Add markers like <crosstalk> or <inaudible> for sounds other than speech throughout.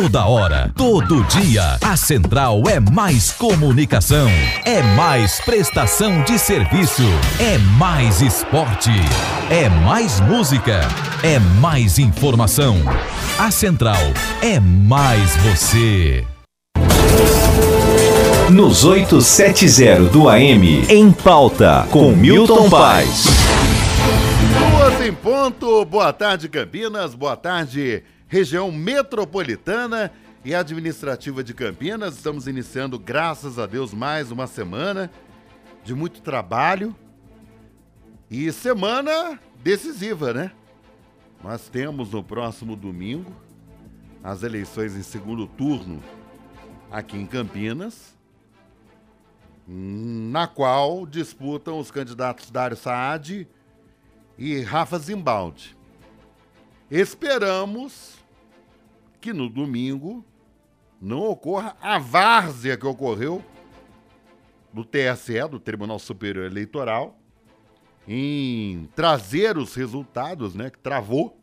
Toda hora, todo dia, a Central é mais comunicação, é mais prestação de serviço, é mais esporte, é mais música, é mais informação. A Central é mais você. Nos 870 do AM, em pauta, com Milton Paz. Duas em ponto, boa tarde Campinas, boa tarde região metropolitana e administrativa de Campinas. Estamos iniciando, graças a Deus, mais uma semana de muito trabalho e semana decisiva, né? Nós temos no próximo domingo as eleições em segundo turno aqui em Campinas, na qual disputam os candidatos Dário Saad e Rafa Zimbaldi. Esperamos que no domingo não ocorra a várzea que ocorreu do TSE, do Tribunal Superior Eleitoral, em trazer os resultados, né, que travou.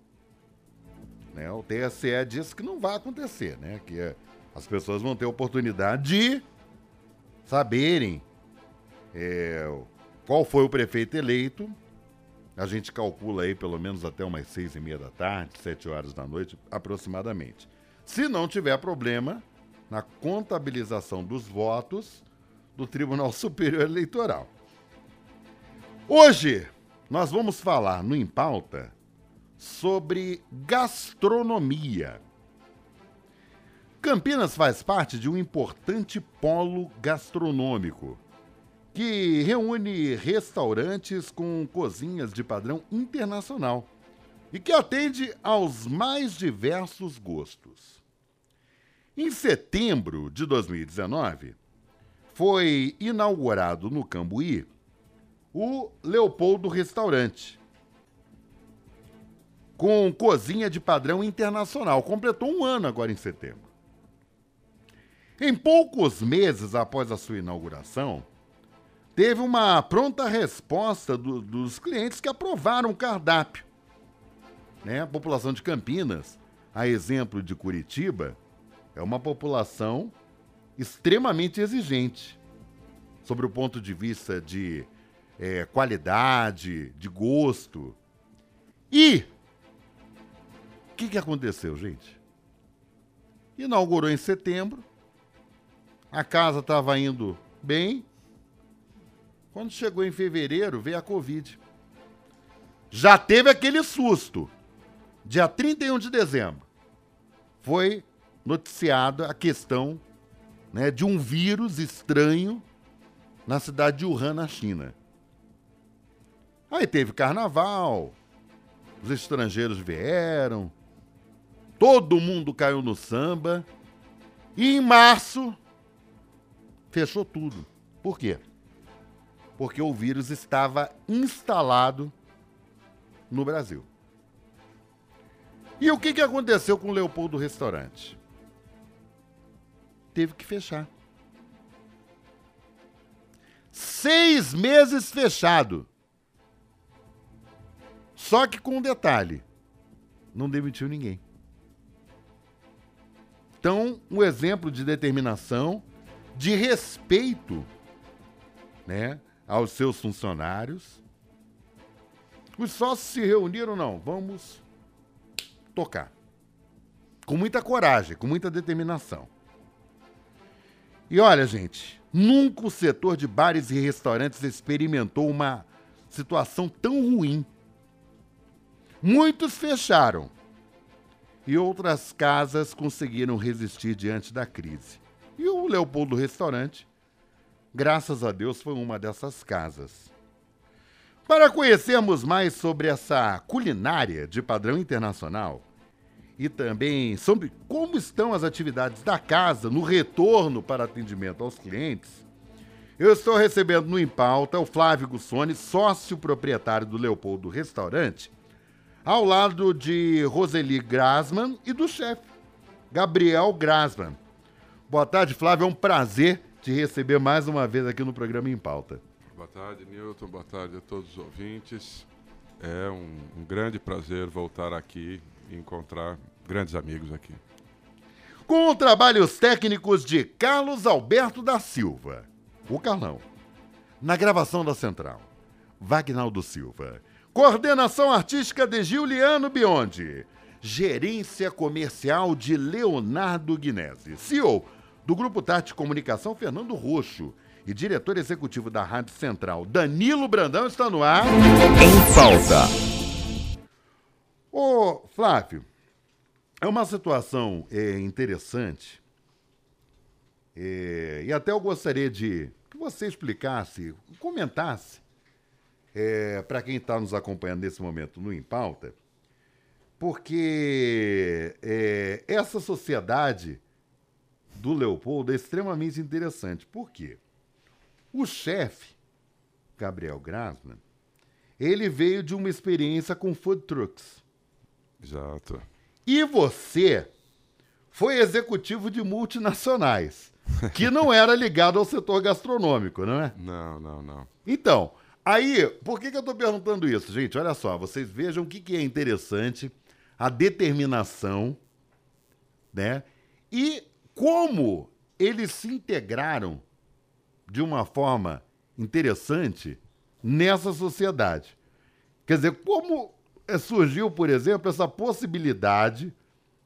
Né, o TSE disse que não vai acontecer, né, que é, as pessoas vão ter oportunidade de saberem é, qual foi o prefeito eleito a gente calcula aí pelo menos até umas seis e meia da tarde, sete horas da noite, aproximadamente. Se não tiver problema na contabilização dos votos do Tribunal <laughs> Superior Eleitoral. Hoje nós vamos falar no Em Pauta sobre gastronomia. Campinas faz parte de um importante polo gastronômico que reúne restaurantes com cozinhas de padrão internacional e que atende aos mais diversos gostos. Em setembro de 2019, foi inaugurado no Cambuí o Leopoldo Restaurante, com cozinha de padrão internacional. Completou um ano agora em setembro. Em poucos meses após a sua inauguração, teve uma pronta resposta do, dos clientes que aprovaram o cardápio. Né? A população de Campinas, a exemplo de Curitiba, é uma população extremamente exigente sobre o ponto de vista de é, qualidade, de gosto. E o que, que aconteceu, gente? Inaugurou em setembro, a casa estava indo bem, quando chegou em fevereiro, veio a Covid. Já teve aquele susto. Dia 31 de dezembro, foi noticiada a questão né, de um vírus estranho na cidade de Wuhan, na China. Aí teve carnaval, os estrangeiros vieram, todo mundo caiu no samba, e em março fechou tudo. Por quê? porque o vírus estava instalado no Brasil. E o que, que aconteceu com o Leopoldo Restaurante? Teve que fechar. Seis meses fechado. Só que com um detalhe: não demitiu ninguém. Então, um exemplo de determinação, de respeito, né? aos seus funcionários. Os sócios se reuniram, não, vamos tocar. Com muita coragem, com muita determinação. E olha, gente, nunca o setor de bares e restaurantes experimentou uma situação tão ruim. Muitos fecharam e outras casas conseguiram resistir diante da crise. E o Leopoldo Restaurante Graças a Deus foi uma dessas casas. Para conhecermos mais sobre essa culinária de padrão internacional e também sobre como estão as atividades da casa no retorno para atendimento aos clientes, eu estou recebendo no Impauta o Flávio Gussoni, sócio proprietário do Leopoldo Restaurante, ao lado de Roseli Grasman e do chefe, Gabriel Grasman. Boa tarde, Flávio, é um prazer te receber mais uma vez aqui no programa Em Pauta. Boa tarde, Newton. Boa tarde a todos os ouvintes. É um, um grande prazer voltar aqui e encontrar grandes amigos aqui. Com trabalhos técnicos de Carlos Alberto da Silva, o Carlão. Na gravação da Central, Vagnaldo Silva. Coordenação artística de Giuliano Biondi. Gerência comercial de Leonardo Guinese. CEO do Grupo Tati Comunicação, Fernando Roxo. E diretor executivo da Rádio Central, Danilo Brandão, está no ar. Em pauta. Ô, Flávio, é uma situação é, interessante. É, e até eu gostaria de que você explicasse, comentasse, é, para quem está nos acompanhando nesse momento no Em Pauta, porque é, essa sociedade do Leopoldo é extremamente interessante. Por quê? O chefe, Gabriel Grasman, ele veio de uma experiência com food trucks. Exato. E você foi executivo de multinacionais, <laughs> que não era ligado ao setor gastronômico, não é? Não, não, não. Então, aí, por que, que eu estou perguntando isso, gente? Olha só, vocês vejam o que, que é interessante, a determinação, né? E como eles se integraram de uma forma interessante nessa sociedade. Quer dizer, como surgiu, por exemplo, essa possibilidade,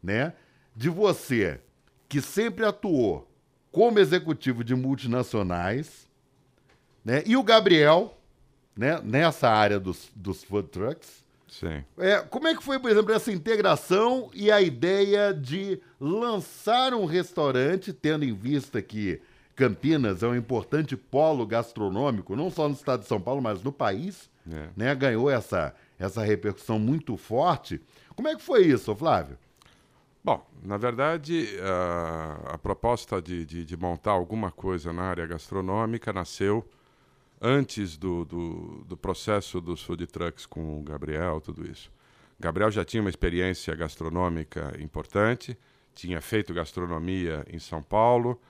né, de você que sempre atuou como executivo de multinacionais, né, e o Gabriel, né, nessa área dos, dos food trucks, Sim. é, como é que foi, por exemplo, essa integração e a ideia de lançar um restaurante, tendo em vista que Campinas é um importante polo gastronômico, não só no estado de São Paulo, mas no país, É. né? Ganhou essa, essa repercussão muito forte. Como é que foi isso, Flávio? Bom, na verdade, a, a proposta de, de, de montar alguma coisa na área gastronômica nasceu antes do, do, do processo dos food trucks com o Gabriel, tudo isso. Gabriel já tinha uma experiência gastronômica importante, tinha feito gastronomia em São Paulo,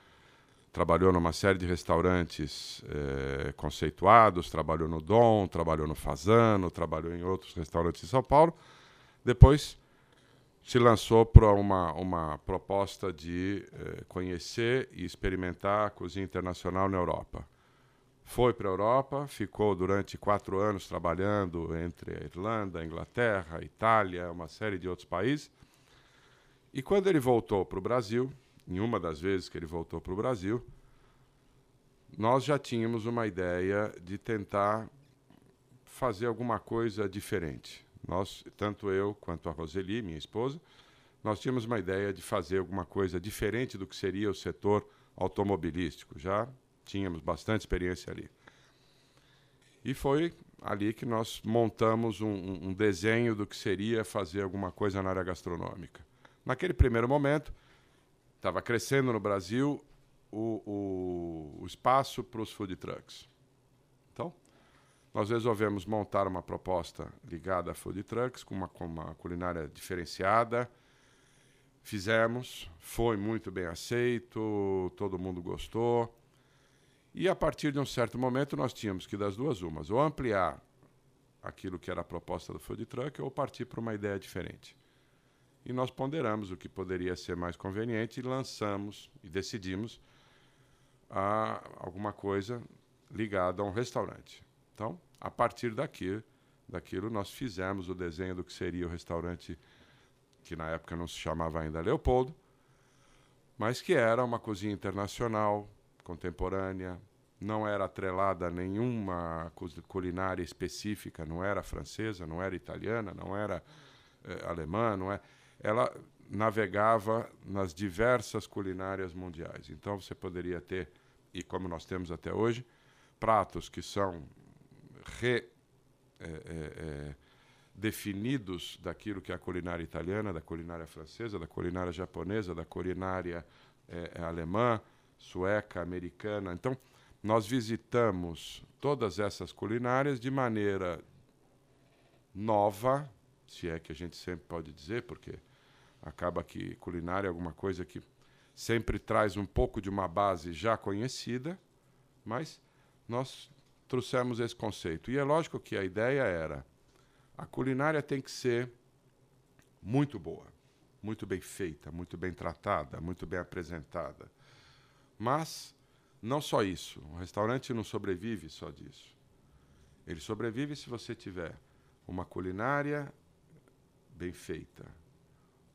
trabalhou numa série de restaurantes eh, conceituados, trabalhou no Dom, trabalhou no Fazano, trabalhou em outros restaurantes em São Paulo. Depois se lançou para uma, uma proposta de eh, conhecer e experimentar a cozinha internacional na Europa. Foi para a Europa, ficou durante quatro anos trabalhando entre a Irlanda, a Inglaterra, a Itália, uma série de outros países. E quando ele voltou para o Brasil, em uma das vezes que ele voltou para o Brasil, nós já tínhamos uma ideia de tentar fazer alguma coisa diferente. Nós, tanto eu quanto a Roseli, minha esposa, nós tínhamos uma ideia de fazer alguma coisa diferente do que seria o setor automobilístico. Já tínhamos bastante experiência ali. E foi ali que nós montamos um, um- desenho do que seria fazer alguma coisa na área gastronômica. Naquele primeiro momento, estava crescendo no Brasil o, o- o espaço para os food trucks. Então, nós resolvemos montar uma proposta ligada a food trucks, com uma, com uma culinária diferenciada. Fizemos, foi muito bem aceito, todo mundo gostou. E a partir de um certo momento nós tínhamos que das duas umas, ou ampliar aquilo que era a proposta do food truck ou partir para uma ideia diferente. E nós ponderamos o que poderia ser mais conveniente e lançamos e decidimos a alguma coisa ligada a um restaurante. Então, a partir daqui, daquilo nós fizemos o desenho do que seria o restaurante que na época não se chamava ainda Leopoldo, mas que era uma cozinha internacional, contemporânea, não era atrelada a nenhuma culinária específica, não era francesa, não era italiana, não era eh, alemã, não é. Ela navegava nas diversas culinárias mundiais. Então você poderia ter, e como nós temos até hoje, pratos que são re, eh, eh, eh, definidos daquilo que é a culinária italiana, da culinária francesa, da culinária japonesa, da culinária eh, eh, alemã, sueca, americana. Então, nós visitamos todas essas culinárias de maneira nova, se é que a gente sempre pode dizer, porque acaba que culinária é alguma coisa que sempre traz um pouco de uma base já conhecida, mas nós trouxemos esse conceito. E é lógico que a ideia era a culinária tem que ser muito boa, muito bem feita, muito bem tratada, muito bem apresentada. Mas não só isso. Um restaurante não sobrevive só disso. Ele sobrevive se você tiver uma culinária bem feita,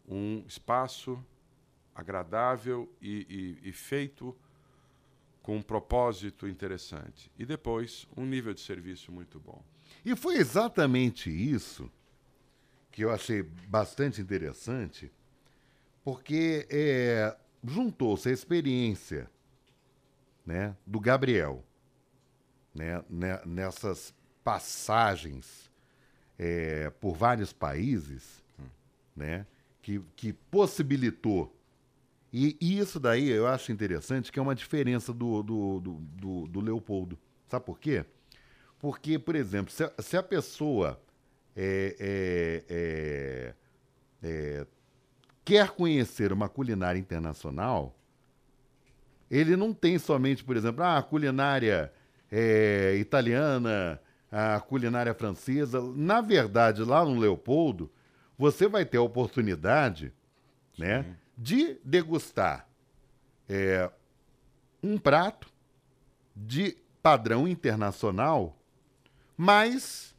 um espaço agradável e, e, e feito com um propósito interessante. E depois, um nível de serviço muito bom. E foi exatamente isso que eu achei bastante interessante, porque é, juntou-se a experiência né, do Gabriel né, nessas passagens é, por vários países, né, que, que possibilitou. E, e, isso daí eu acho interessante, que é uma diferença do, do, do, do, do Leopoldo. Sabe por quê? Porque, por exemplo, se a, se a pessoa é, é, é, é, quer conhecer uma culinária internacional, ele não tem somente, por exemplo, ah, a culinária é, italiana, a culinária francesa. Na verdade, lá no Leopoldo, você vai ter a oportunidade né, de degustar é, um prato de padrão internacional mas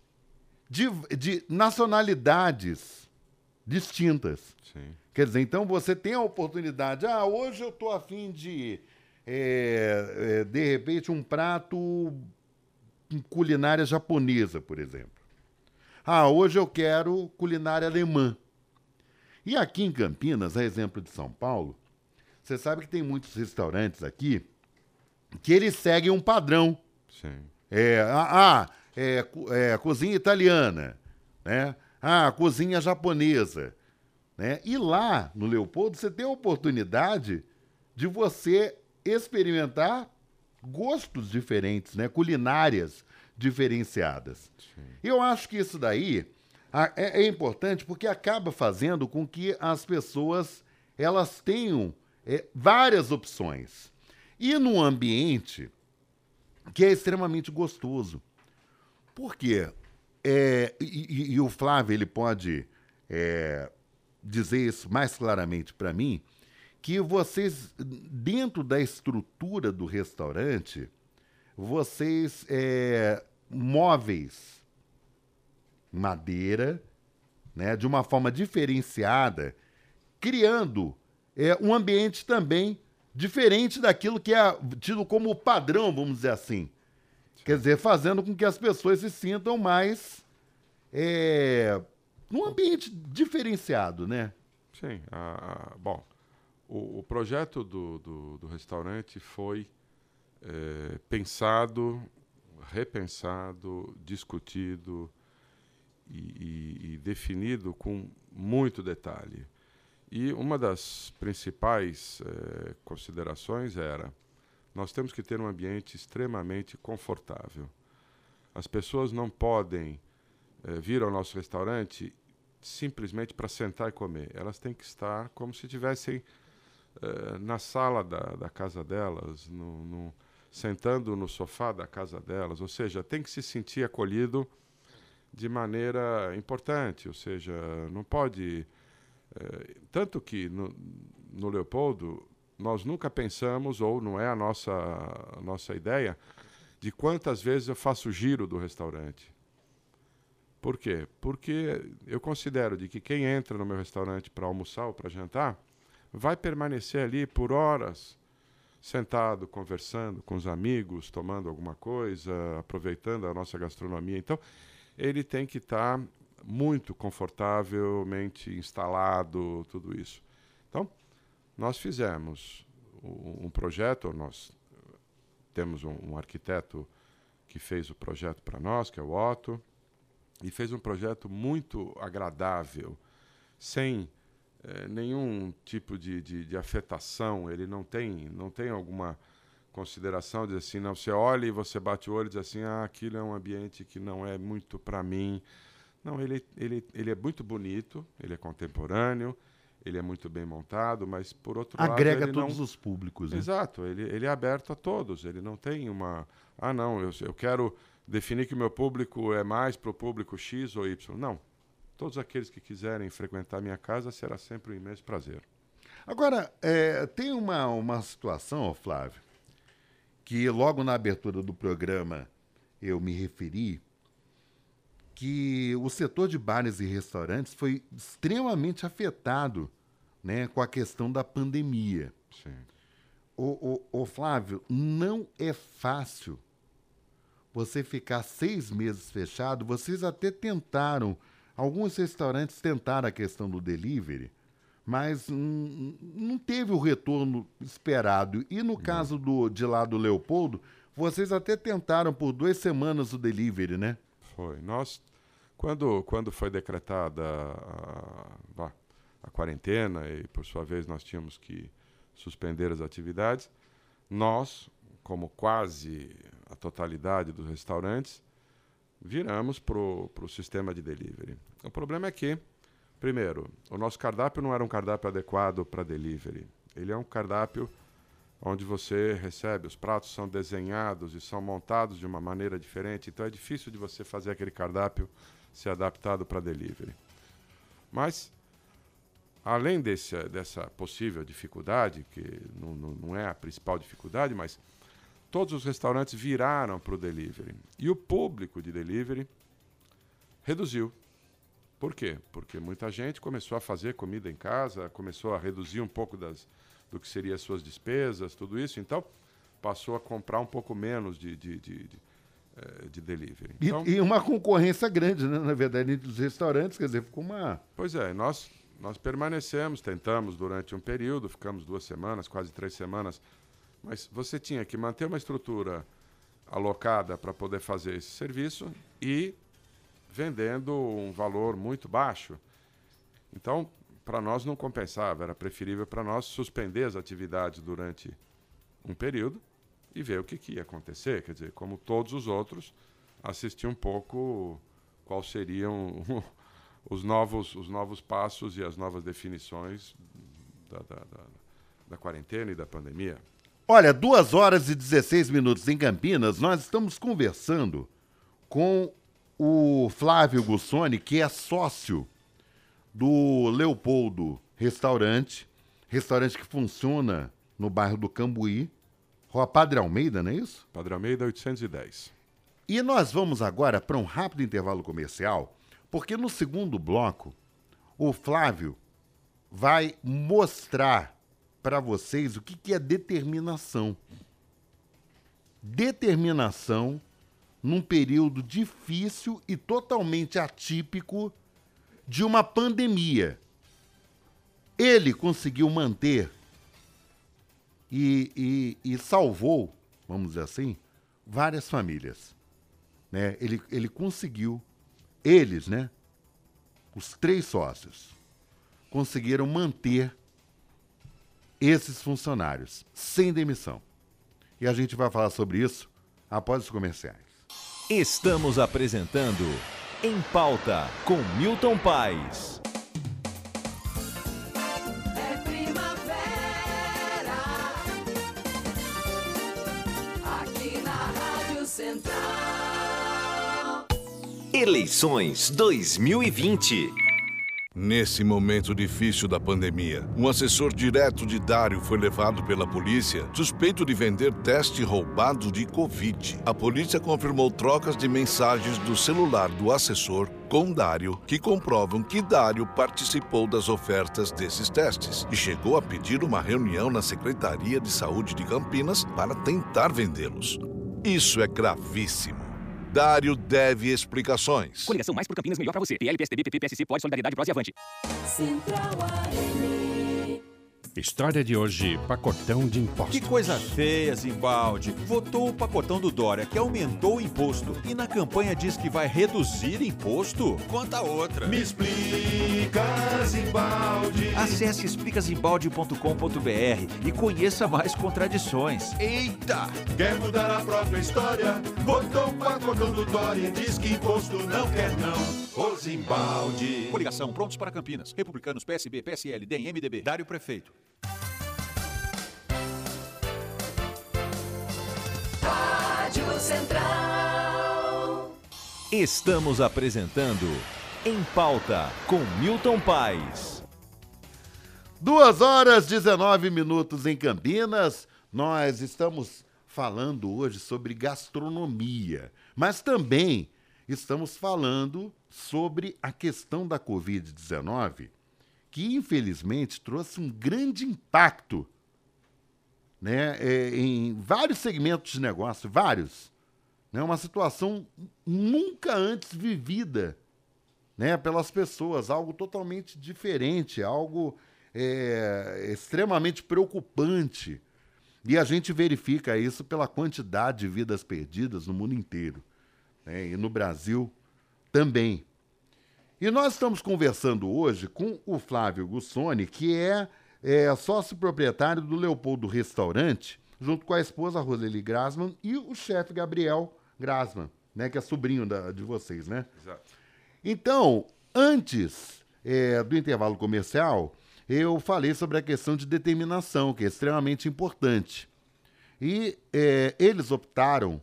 de, de nacionalidades distintas. Sim. Quer dizer, então você tem a oportunidade, ah, hoje eu estou afim de, é, é, de repente, um prato culinária japonesa, por exemplo. Ah, hoje eu quero culinária alemã. E aqui em Campinas, a exemplo de São Paulo, você sabe que tem muitos restaurantes aqui que eles seguem um padrão. Sim. É, ah, ah é, é, cozinha italiana, né? Ah, cozinha japonesa. Né? E lá no Leopoldo você tem a oportunidade de você experimentar gostos diferentes, né? culinárias diferenciadas. Sim. Eu acho que isso daí é, é, importante porque acaba fazendo com que as pessoas elas tenham é, várias opções. E num ambiente que é extremamente gostoso. Por quê? É, e, e, o Flávio ele pode é, dizer isso mais claramente para mim, que vocês, dentro da estrutura do restaurante, vocês é, móveis, madeira, né, de uma forma diferenciada, criando é, um ambiente também diferente daquilo que é tido como padrão, vamos dizer assim. Quer dizer, fazendo com que as pessoas se sintam mais é, num ambiente diferenciado, né? Sim. Ah, bom, o, o projeto do, do, do, restaurante foi é, pensado, repensado, discutido e, e, e definido com muito detalhe. E uma das principais é, considerações era nós temos que ter um ambiente extremamente confortável. As pessoas não podem eh, vir ao nosso restaurante simplesmente para sentar e comer. Elas têm que estar como se estivessem eh, na sala da, da casa delas, no, no, sentando no sofá da casa delas. Ou seja, tem que se sentir acolhido de maneira importante. Ou seja, não pode. Eh, tanto que no, no Leopoldo nós nunca pensamos, ou não é a nossa, a nossa ideia, de quantas vezes eu faço o giro do restaurante. Por quê? Porque eu considero de que quem entra no meu restaurante para almoçar ou para jantar vai permanecer ali por horas, sentado, conversando com os amigos, tomando alguma coisa, aproveitando a nossa gastronomia. Então, ele tem que estar tá muito confortavelmente instalado, tudo isso. Então, nós fizemos um projeto, nós temos um, um arquiteto que fez o projeto para nós, que é o Otto, e fez um projeto muito agradável, sem eh, nenhum tipo de, de, de, afetação. Ele não tem, não tem alguma consideração de assim, não. Você olha e você bate o olho e diz assim, ah, aquilo é um ambiente que não é muito para mim. Não, ele, ele, ele é muito bonito, ele é contemporâneo, ele é muito bem montado, mas por outro Agrega lado. Agrega todos não... os públicos. Né? Exato, ele, ele é aberto a todos. Ele não tem uma. Ah, não, eu, eu quero definir que o meu público é mais para o público X ou Y. Não. Todos aqueles que quiserem frequentar minha casa, será sempre um imenso prazer. Agora, é, tem uma, uma situação, Flávio, que logo na abertura do programa eu me referi, que o setor de bares e restaurantes foi extremamente afetado né, com a questão da pandemia. Sim. O, o, o Flávio, não é fácil você ficar seis meses fechado. Vocês até tentaram, alguns restaurantes tentaram a questão do delivery, mas hum, não teve o retorno esperado. E no caso do, de lá do Leopoldo, vocês até tentaram por duas semanas o delivery, né? Foi. Nós, quando, quando foi decretada a, a, a quarentena e, por sua vez, nós tínhamos que suspender as atividades, nós, como quase a totalidade dos restaurantes, viramos para o sistema de delivery. O problema é que, primeiro, o nosso cardápio não era um cardápio adequado para delivery. Ele é um cardápio onde você recebe, os pratos são desenhados e são montados de uma maneira diferente, então é difícil de você fazer aquele cardápio ser adaptado para delivery. Mas, além desse, dessa possível dificuldade, que não, não, não é a principal dificuldade, mas todos os restaurantes viraram para o delivery. E o público de delivery reduziu. Por quê? Porque muita gente começou a fazer comida em casa, começou a reduzir um pouco das, do que seriam as suas despesas, tudo isso. Então, passou a comprar um pouco menos de, de, de, de, eh, de delivery. Então, e, e, uma concorrência grande, né, na verdade, entre os restaurantes, quer dizer, ficou uma... Pois é, nós, nós permanecemos, tentamos durante um período, ficamos duas semanas, quase três semanas, mas você tinha que manter uma estrutura alocada para poder fazer esse serviço e vendendo um valor muito baixo. Então, para nós não compensava, era preferível para nós suspender as atividades durante um período e ver o que, que ia acontecer. Quer dizer, como todos os outros, assistir um pouco quais seriam <laughs> os novos, os novos passos e as novas definições da, da, da, da quarentena e da pandemia. Olha, duas horas e 16 minutos em Campinas, nós estamos conversando com o Flávio Gussoni, que é sócio do Leopoldo Restaurante, restaurante que funciona no bairro do Cambuí, Rua Padre Almeida, não é isso? Padre Almeida 810. E nós vamos agora para um rápido intervalo comercial, porque no segundo bloco o Flávio vai mostrar para vocês o que, que é determinação. Determinação num período difícil e totalmente atípico de uma pandemia. Ele conseguiu manter e, e, e salvou, vamos dizer assim, várias famílias. Né? Ele, ele conseguiu, eles, né? Os três sócios conseguiram manter esses funcionários sem demissão. E a gente vai falar sobre isso após os comerciais. Estamos apresentando em Pauta, com Milton Paes. É primavera, aqui na Rádio Central. Eleições 2020. Nesse momento difícil da pandemia, um assessor direto de Dário foi levado pela polícia suspeito de vender teste roubado de Covid. A polícia confirmou trocas de mensagens do celular do assessor com Dário que comprovam que Dário participou das ofertas desses testes e chegou a pedir uma reunião na Secretaria de Saúde de Campinas para tentar vendê-los. Isso é gravíssimo. Dário deve explicações. Coligação Mais por Campinas, melhor pra você. PL, PSDB, PP, PSC, pode, solidariedade, prós e avante. Central AM. História de hoje, pacotão de impostos. Que coisa feia, Zimbaldi. Votou o pacotão do Dória, que aumentou o imposto. E na campanha diz que vai reduzir imposto? Conta outra. Me explica, Zimbaldi. Acesse explicazimbaldi.com.br e conheça mais contradições. Eita! Quer mudar a própria história? Votou o pacotão do Dória, diz que imposto não quer não. Ô Zimbaldi. Coligação Prontos para Campinas. Republicanos, PSB, PSL, DEM, MDB. Dário Prefeito. Central. Estamos apresentando Em Pauta, com Milton Paes. Duas horas 19 minutos em Campinas. Nós estamos falando hoje sobre gastronomia, mas também estamos falando sobre a questão da Covid-19, que infelizmente trouxe um grande impacto né, é, em vários segmentos de negócio, vários. Né, uma situação nunca antes vivida né, pelas pessoas, algo totalmente diferente, algo é, extremamente preocupante. E a gente verifica isso pela quantidade de vidas perdidas no mundo inteiro. Né, e no Brasil também. E nós estamos conversando hoje com o Flávio Gussoni, que é, é sócio proprietário do Leopoldo Restaurante, junto com a esposa Roseli Grasman e o chefe Gabriel Grasman, né, que é sobrinho da, de vocês, né? Exato. Então, antes é, do intervalo comercial, eu falei sobre a questão de determinação, que é extremamente importante. E é, eles optaram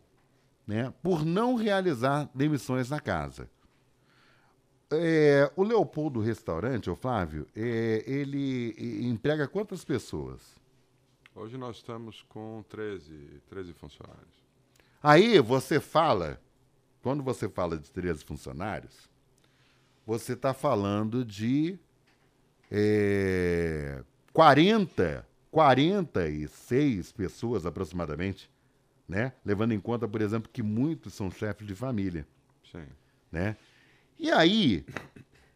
né, por não realizar demissões na casa. É, o Leopoldo Restaurante, o Flávio, é, ele emprega quantas pessoas? Hoje nós estamos com 13, 13 funcionários. Aí você fala, quando você fala de 13 funcionários, você está falando de é, 40, 46 pessoas aproximadamente, né? Levando em conta, por exemplo, que muitos são chefes de família. Sim. Né? E aí,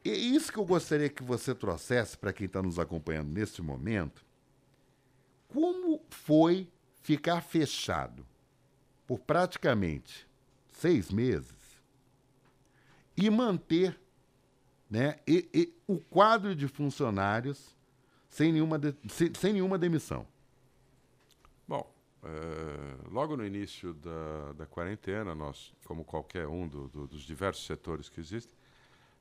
é isso que eu gostaria que você trouxesse para quem está nos acompanhando neste momento. Como foi ficar fechado por praticamente seis meses e manter né, e, e o quadro de funcionários sem nenhuma, de, sem, sem nenhuma demissão? Bom, é, logo no início da, da quarentena, nós, como qualquer um do, do, dos diversos setores que existem,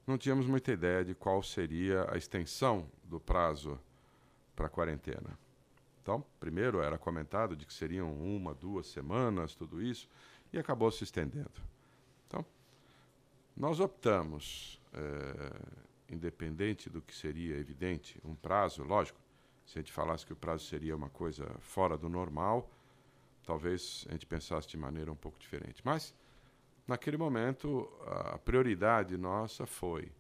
não tínhamos muita ideia de qual seria a extensão do prazo para a quarentena. Então, primeiro era comentado de que seriam uma, duas semanas, tudo isso, e acabou se estendendo. Então, nós optamos, é, independente do que seria evidente, um prazo, lógico, se a gente falasse que o prazo seria uma coisa fora do normal, talvez a gente pensasse de maneira um pouco diferente. Mas, naquele momento, a prioridade nossa foi: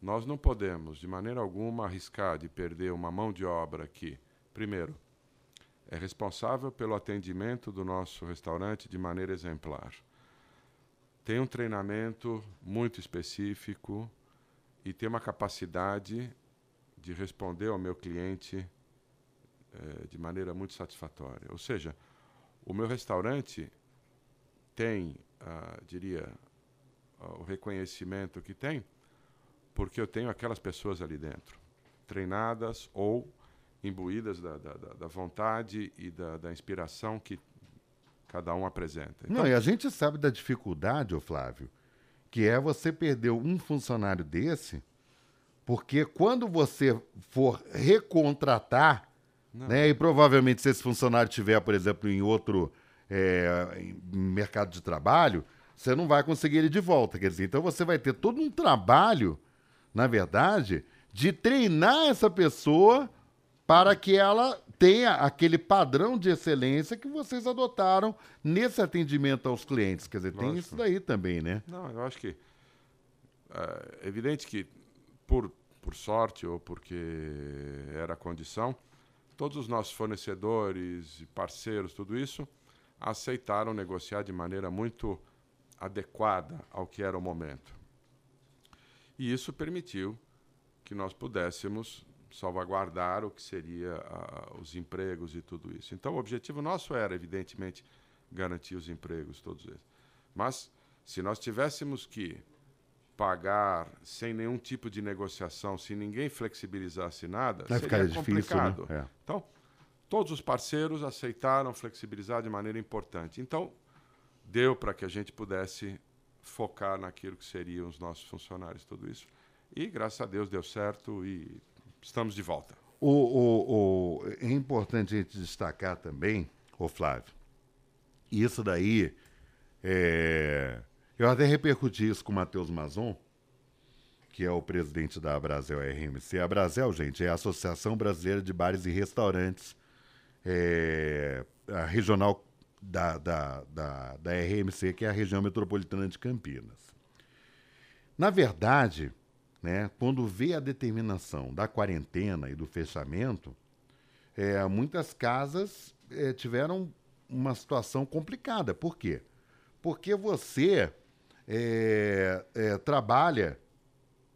nós não podemos, de maneira alguma, arriscar de perder uma mão de obra que, primeiro, é responsável pelo atendimento do nosso restaurante de maneira exemplar. Tem um treinamento muito específico e tem uma capacidade de responder ao meu cliente eh, de maneira muito satisfatória. Ou seja, o meu restaurante tem, ah, diria, ah, o reconhecimento que tem, porque eu tenho aquelas pessoas ali dentro, treinadas ou imbuídas da, da, da- vontade e da, da inspiração que cada um apresenta. Não, e a gente sabe da dificuldade, ô Flávio, que é você perder um funcionário desse, porque quando você for recontratar, né, e provavelmente se esse funcionário tiver, por exemplo, em outro é, em mercado de trabalho, você não vai conseguir ele de volta. Quer dizer, então você vai ter todo um trabalho, na verdade, de treinar essa pessoa para que ela tenha aquele padrão de excelência que vocês adotaram nesse atendimento aos clientes. Quer dizer, tem Lógico. isso daí também, né? Não, eu acho que é evidente que por, por sorte ou porque era a condição, todos os nossos fornecedores e parceiros, tudo isso, aceitaram negociar de maneira muito adequada ao que era o momento. E isso permitiu que nós pudéssemos salvaguardar o que seria os empregos e tudo isso. Então, o objetivo nosso era, evidentemente, garantir os empregos, todos eles. Mas, se nós tivéssemos que pagar sem nenhum tipo de negociação, se ninguém flexibilizasse nada, Vai seria difícil, né? complicado. É. Então, todos os parceiros aceitaram flexibilizar de maneira importante. Então, deu para que a gente pudesse focar naquilo que seriam os nossos funcionários, tudo isso. E, graças a Deus, deu certo e estamos de volta. O, o- o- é importante a gente destacar também, ô Flávio, isso daí, é, eu até repercuti isso com o Matheus Mazon, que é o presidente da Brasel RMC. A Brasel, gente, é a Associação Brasileira de Bares e Restaurantes, é, a regional da, da, da, da RMC, que é a região metropolitana de Campinas. Na verdade, né, quando vê a determinação da quarentena e do fechamento, é, muitas casas é, tiveram uma situação complicada. Por quê? Porque você é, é, trabalha,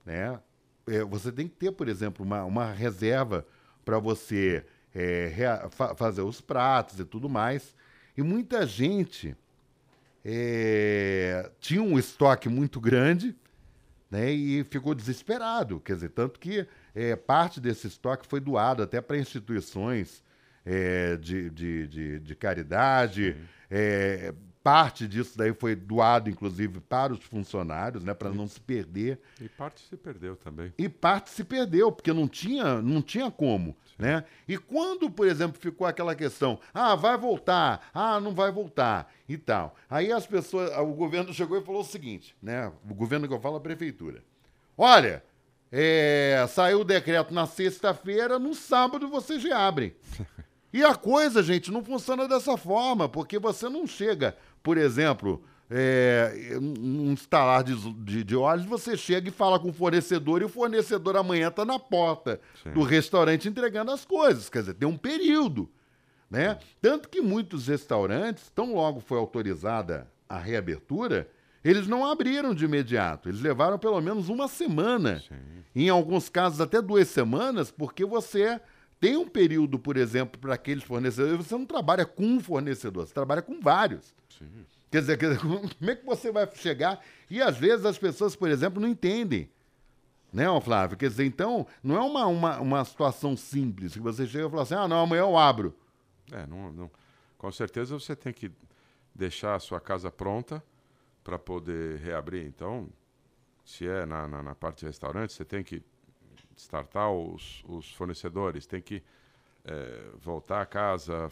né? É, você tem que ter, por exemplo, uma, uma reserva para você é, rea- fa- fazer os pratos e tudo mais. E muita gente tinha um estoque muito grande né, e ficou desesperado. Quer dizer, tanto que é, parte desse estoque foi doado até para instituições é, de, de, de, de caridade. é, parte disso daí foi doado, inclusive, para os funcionários, né, para não se perder. E parte se perdeu também. E parte se perdeu, porque não tinha, não tinha como, né? E quando, por exemplo, ficou aquela questão, ah, vai voltar, ah, não vai voltar e tal. Aí as pessoas, o governo chegou e falou o seguinte, né? O governo que eu falo, a prefeitura. Olha, é, saiu o decreto na sexta-feira, no sábado vocês já abrem. <laughs> E a coisa, gente, não funciona dessa forma, porque você não chega, por exemplo, é, um instalar de, de, de óleos, você chega e fala com o fornecedor e o fornecedor amanhã está na porta do restaurante entregando as coisas. Quer dizer, tem um período. Né? Tanto que muitos restaurantes, tão logo foi autorizada a reabertura, eles não abriram de imediato. Eles levaram pelo menos uma semana. Em alguns casos, até duas semanas, porque você tem um período, por exemplo, para aqueles fornecedores. Você não trabalha com um fornecedor, você trabalha com vários. Quer dizer, quer dizer, <laughs> como é que você vai chegar? E às vezes as pessoas, por exemplo, não entendem. Né, Flávio? Quer dizer, então, não é uma, uma, uma situação simples que você chega e fala assim: ah, não, amanhã eu abro. É, não, não- com certeza você tem que deixar a sua casa pronta para poder reabrir. Então, se é na, na, na parte de restaurante, você tem que startar os, os fornecedores, tem que eh, voltar a casa,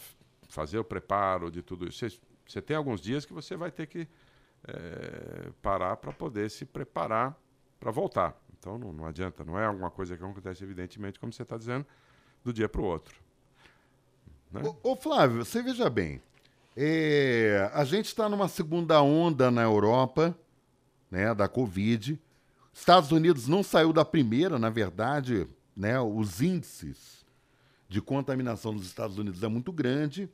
fazer o preparo de tudo isso. Você tem alguns dias que você vai ter que eh, parar para poder se preparar para voltar. Então, não, não adianta, não é alguma coisa que acontece, evidentemente, como você está dizendo, do dia para o outro. Né? Ô, ô, Flávio, você veja bem. é, a gente está numa segunda onda na Europa, né, da Covid. Estados Unidos não saiu da primeira, na verdade, né, os índices de contaminação nos Estados Unidos é muito grande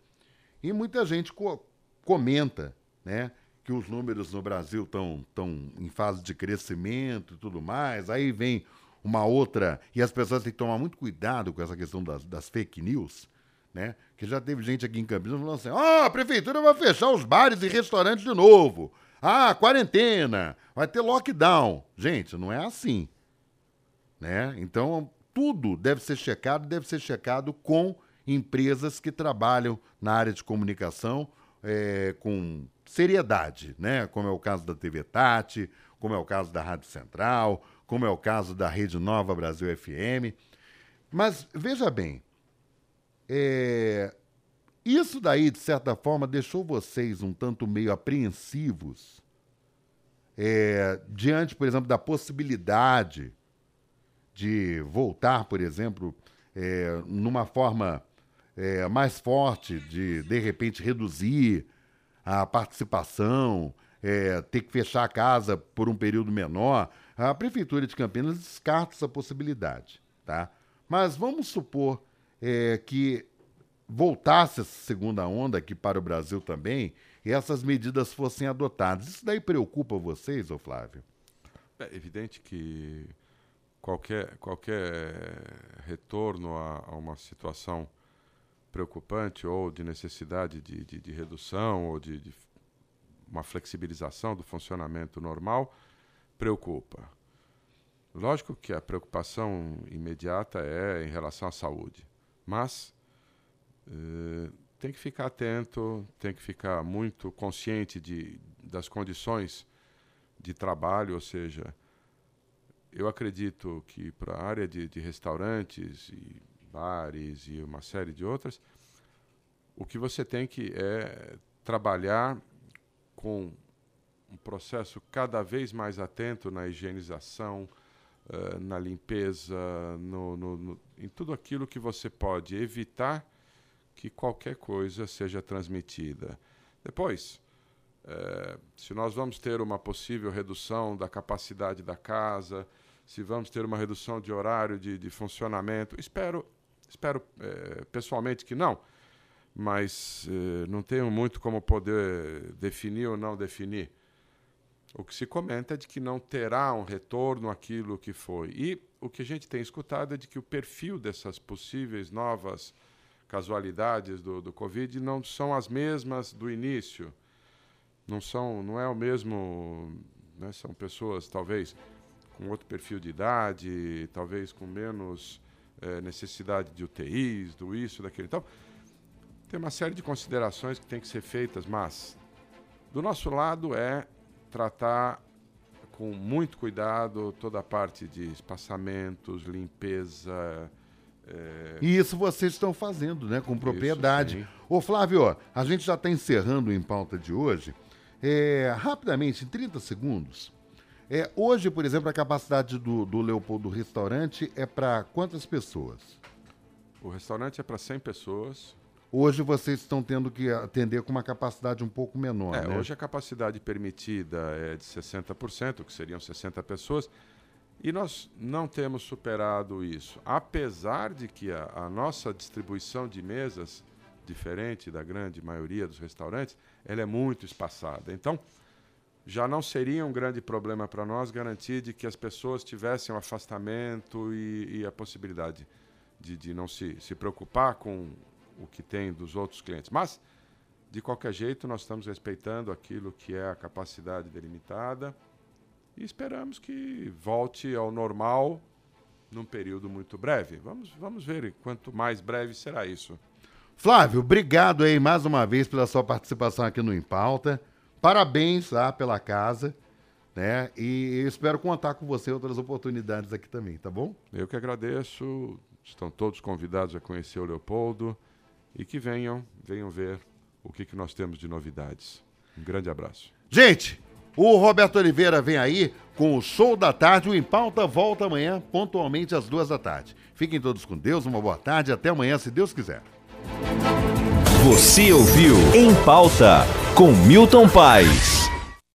e muita gente co- comenta, né, que os números no Brasil estão tão em fase de crescimento e tudo mais. Aí vem uma outra e as pessoas têm que tomar muito cuidado com essa questão das, das fake news, né? Que já teve gente aqui em Campinas falando assim: "Ah, a prefeitura vai fechar os bares e restaurantes de novo. Ah, quarentena, vai ter lockdown". Gente, não é assim né? Então, tudo deve ser checado, deve ser checado com empresas que trabalham na área de comunicação é, com seriedade, né? Como é o caso da TV Tati, como é o caso da Rádio Central, como é o caso da Rede Nova Brasil FM. Mas veja bem, é, isso daí, de certa forma, deixou vocês um tanto meio apreensivos é, diante, por exemplo, da possibilidade de voltar, por exemplo, é, numa forma é, mais forte de, de repente, reduzir a participação, é, ter que fechar a casa por um período menor. A Prefeitura de Campinas descarta essa possibilidade. Tá? Mas vamos supor é, que voltasse essa segunda onda aqui para o Brasil também e essas medidas fossem adotadas. Isso daí preocupa vocês, ô Flávio? É evidente que qualquer, qualquer retorno a, a uma situação preocupante ou de necessidade de, de, de redução ou de, de uma flexibilização do funcionamento normal preocupa. Lógico que a preocupação imediata é em relação à saúde, mas eh, tem que ficar atento, tem que ficar muito consciente de, das condições de trabalho, ou seja, eu acredito que para a área de, de restaurantes e bares e uma série de outras, o que você tem que é trabalhar com um processo cada vez mais atento na higienização, eh, na limpeza, no, no- no- em tudo aquilo que você pode evitar que qualquer coisa seja transmitida. Depois, eh, se nós vamos ter uma possível redução da capacidade da casa, se vamos ter uma redução de horário de, de funcionamento, espero, espero eh, pessoalmente que não, mas eh, não tenho muito como poder definir ou não definir. O que se comenta é de que não terá um retorno àquilo que foi. E o que a gente tem escutado é de que o perfil dessas possíveis novas casualidades do, do Covid não são as mesmas do início. Não, são, não é o mesmo. Né? São pessoas, talvez, com outro perfil de idade, talvez com menos eh, necessidade de UTIs, do isso, daquele. Então, tem uma série de considerações que têm que ser feitas, mas do nosso lado é tratar com muito cuidado toda a parte de espaçamentos, limpeza. eh, E isso vocês estão fazendo, né? Com propriedade. sim. Ô, Flávio, a gente já está encerrando Em Pauta de hoje. É, rapidamente, em 30 segundos. É, hoje, por exemplo, a capacidade do, do Leopoldo Restaurante é para quantas pessoas? O restaurante é para 100 pessoas. Hoje vocês estão tendo que atender com uma capacidade um pouco menor, É, né? Hoje a capacidade permitida é de 60%, que seriam 60 pessoas, e nós não temos superado isso. Apesar de que a, a nossa distribuição de mesas, diferente da grande maioria dos restaurantes, ela é muito espaçada. Então, já não seria um grande problema para nós garantir de que as pessoas tivessem o afastamento e, e a possibilidade de, de não se, se preocupar com o que tem dos outros clientes. Mas, de qualquer jeito, nós estamos respeitando aquilo que é a capacidade delimitada e esperamos que volte ao normal num período muito breve. Vamos, vamos ver quanto mais breve será isso. Flávio, obrigado aí mais uma vez pela sua participação aqui no Em Pauta. Parabéns lá pela casa, né? E eu espero contar com você em outras oportunidades aqui também, tá bom? Eu que agradeço. Estão todos convidados a conhecer o Leopoldo e que venham, venham ver o que, que nós temos de novidades. Um grande abraço. Gente, o Roberto Oliveira vem aí com o show da tarde. O Em Pauta volta amanhã, pontualmente às duas da tarde. Fiquem todos com Deus, uma boa tarde. Até amanhã, se Deus quiser. Você ouviu Em Pauta com Milton Paes.